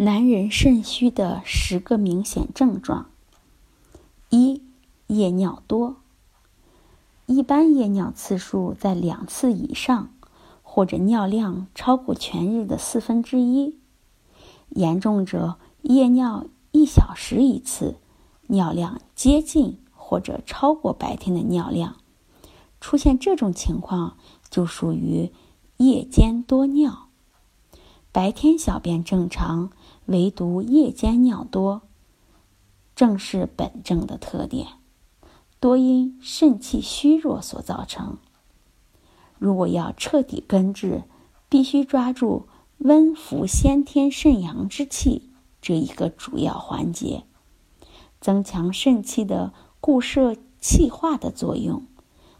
男人肾虚的十个明显症状：一、夜尿多。一般夜尿次数在两次以上，或者尿量超过全日的四分之一；严重者夜尿一小时一次，尿量接近或者超过白天的尿量。出现这种情况就属于夜间多尿。白天小便正常。唯独夜间尿多，正是本症的特点，多因肾气虚弱所造成。如果要彻底根治，必须抓住温服先天肾阳之气这一个主要环节，增强肾气的固摄气化的作用，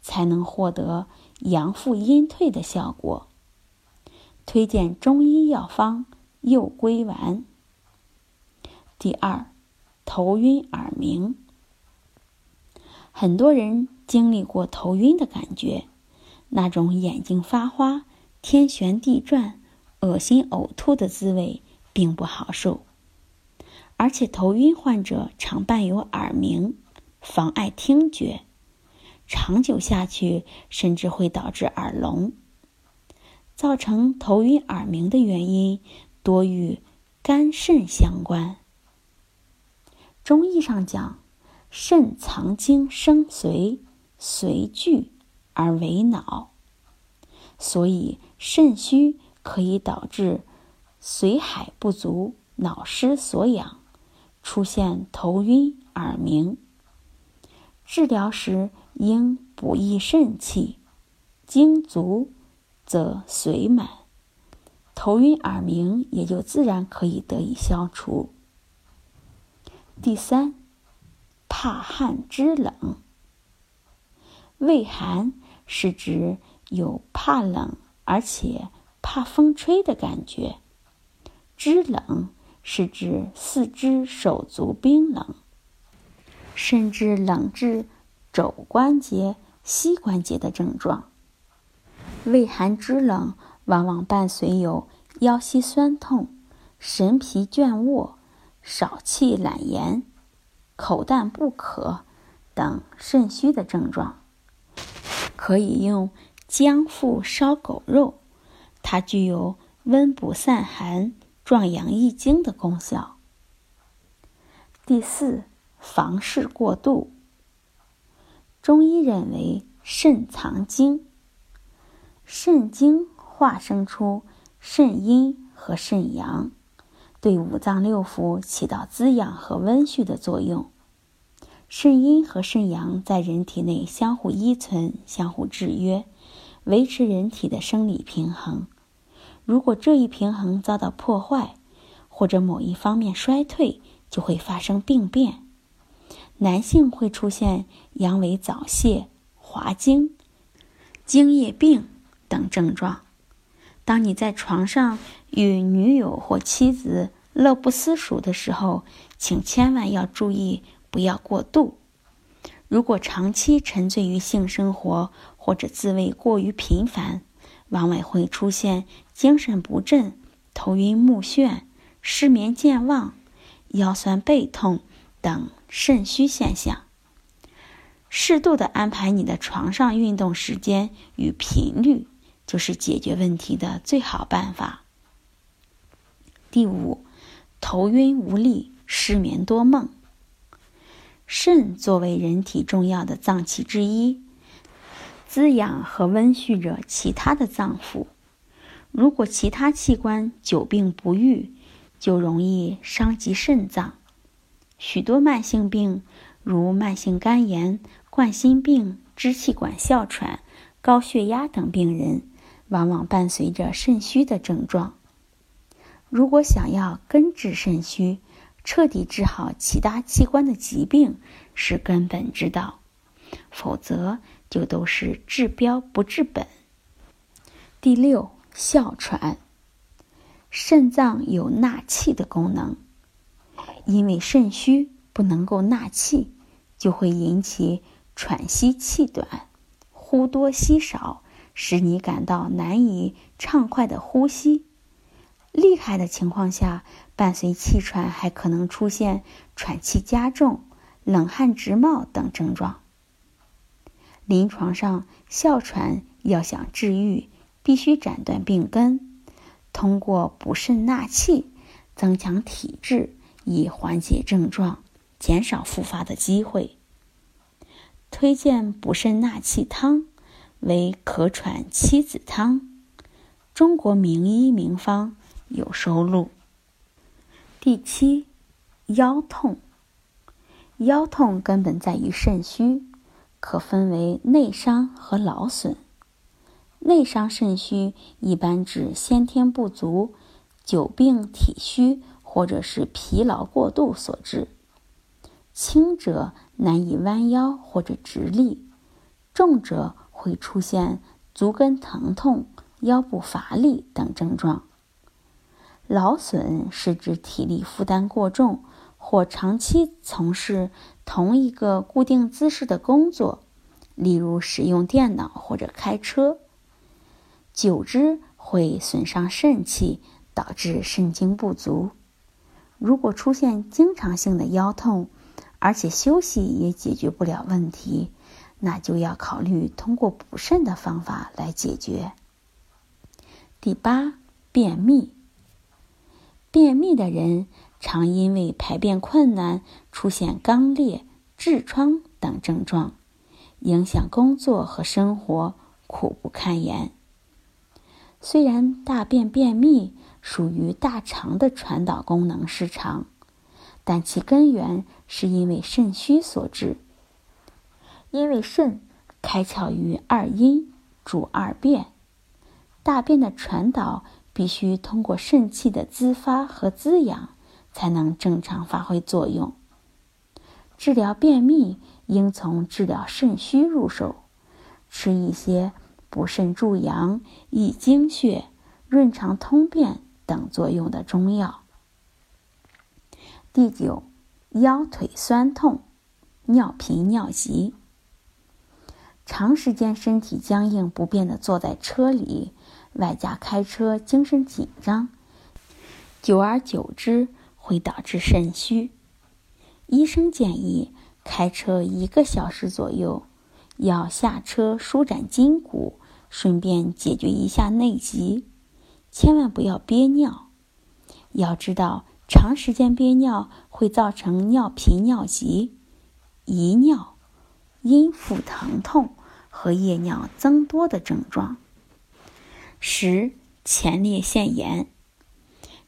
才能获得阳复阴退的效果。推荐中医药方右归丸。第二，头晕耳鸣。很多人经历过头晕的感觉，那种眼睛发花、天旋地转、恶心呕吐的滋味并不好受。而且头晕患者常伴有耳鸣，妨碍听觉，长久下去甚至会导致耳聋。造成头晕耳鸣的原因多与肝肾相关。中医上讲，肾藏精生髓，髓聚而为脑，所以肾虚可以导致髓海不足、脑失所养，出现头晕耳鸣。治疗时应补益肾气，精足则髓满，头晕耳鸣也就自然可以得以消除。第三，怕寒肢冷。畏寒是指有怕冷而且怕风吹的感觉；肢冷是指四肢手足冰冷，甚至冷至肘关节、膝关节的症状。畏寒肢冷往往伴随有腰膝酸痛、神疲倦卧。少气懒言、口淡不渴等肾虚的症状，可以用姜附烧狗肉，它具有温补散寒、壮阳益精的功效。第四，房事过度。中医认为肾藏精，肾精化生出肾阴和肾阳。对五脏六腑起到滋养和温煦的作用。肾阴和肾阳在人体内相互依存、相互制约，维持人体的生理平衡。如果这一平衡遭到破坏，或者某一方面衰退，就会发生病变。男性会出现阳痿早泄、滑精、精液病等症状。当你在床上与女友或妻子乐不思蜀的时候，请千万要注意，不要过度。如果长期沉醉于性生活或者自慰过于频繁，往往会出现精神不振、头晕目眩、失眠健忘、腰酸背痛等肾虚现象。适度的安排你的床上运动时间与频率。就是解决问题的最好办法。第五，头晕无力、失眠多梦。肾作为人体重要的脏器之一，滋养和温煦着其他的脏腑。如果其他器官久病不愈，就容易伤及肾脏。许多慢性病，如慢性肝炎、冠心病、支气管哮喘、高血压等病人。往往伴随着肾虚的症状。如果想要根治肾虚，彻底治好其他器官的疾病是根本之道，否则就都是治标不治本。第六，哮喘。肾脏有纳气的功能，因为肾虚不能够纳气，就会引起喘息气短、呼多吸少，使你感到难以畅快的呼吸。厉害的情况下，伴随气喘还可能出现喘气加重、冷汗直冒等症状。临床上，哮喘要想治愈，必须斩断病根。通过补肾纳气，增强体质，以缓解症状，减少复发的机会。推荐补肾纳气汤为咳喘七子汤，中国名医名方有收录。第七，腰痛。腰痛根本在于肾虚，可分为内伤和劳损。内伤肾虚一般指先天不足、久病体虚或者是疲劳过度所致，轻者难以弯腰或者直立，重者会出现足跟疼痛、腰部乏力等症状。劳损是指体力负担过重或长期从事同一个固定姿势的工作，例如使用电脑或者开车。久之会损伤肾气，导致肾精不足。如果出现经常性的腰痛，而且休息也解决不了问题，那就要考虑通过补肾的方法来解决。第八，便秘。便秘的人常因为排便困难，出现肛裂、痔疮等症状，影响工作和生活，苦不堪言。虽然大便便秘属于大肠的传导功能失常，但其根源是因为肾虚所致。因为肾开窍于二阴，主二便，大便的传导必须通过肾气的滋发和滋养，才能正常发挥作用。治疗便秘应从治疗肾虚入手，吃一些。补肾助阳、益精血、润肠通便等作用的中药。第九，腰腿酸痛、尿频尿急。长时间身体僵硬不便的坐在车里，外加开车精神紧张，久而久之会导致肾虚。医生建议开车一个小时左右，要下车舒展筋骨。顺便解决一下内急，千万不要憋尿。要知道，长时间憋尿会造成尿频、尿急、遗尿、阴腹疼痛和夜尿增多的症状。十、前列腺炎、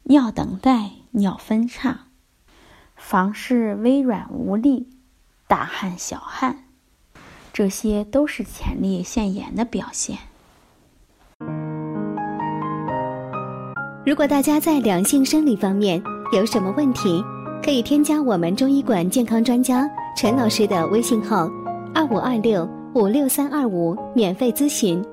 尿等待、尿分叉、房事微软无力、大汗小汗，这些都是前列腺炎的表现。如果大家在两性生理方面有什么问题，可以添加我们中医馆健康专家陈老师的微信号：二五二六五六三二五，免费咨询。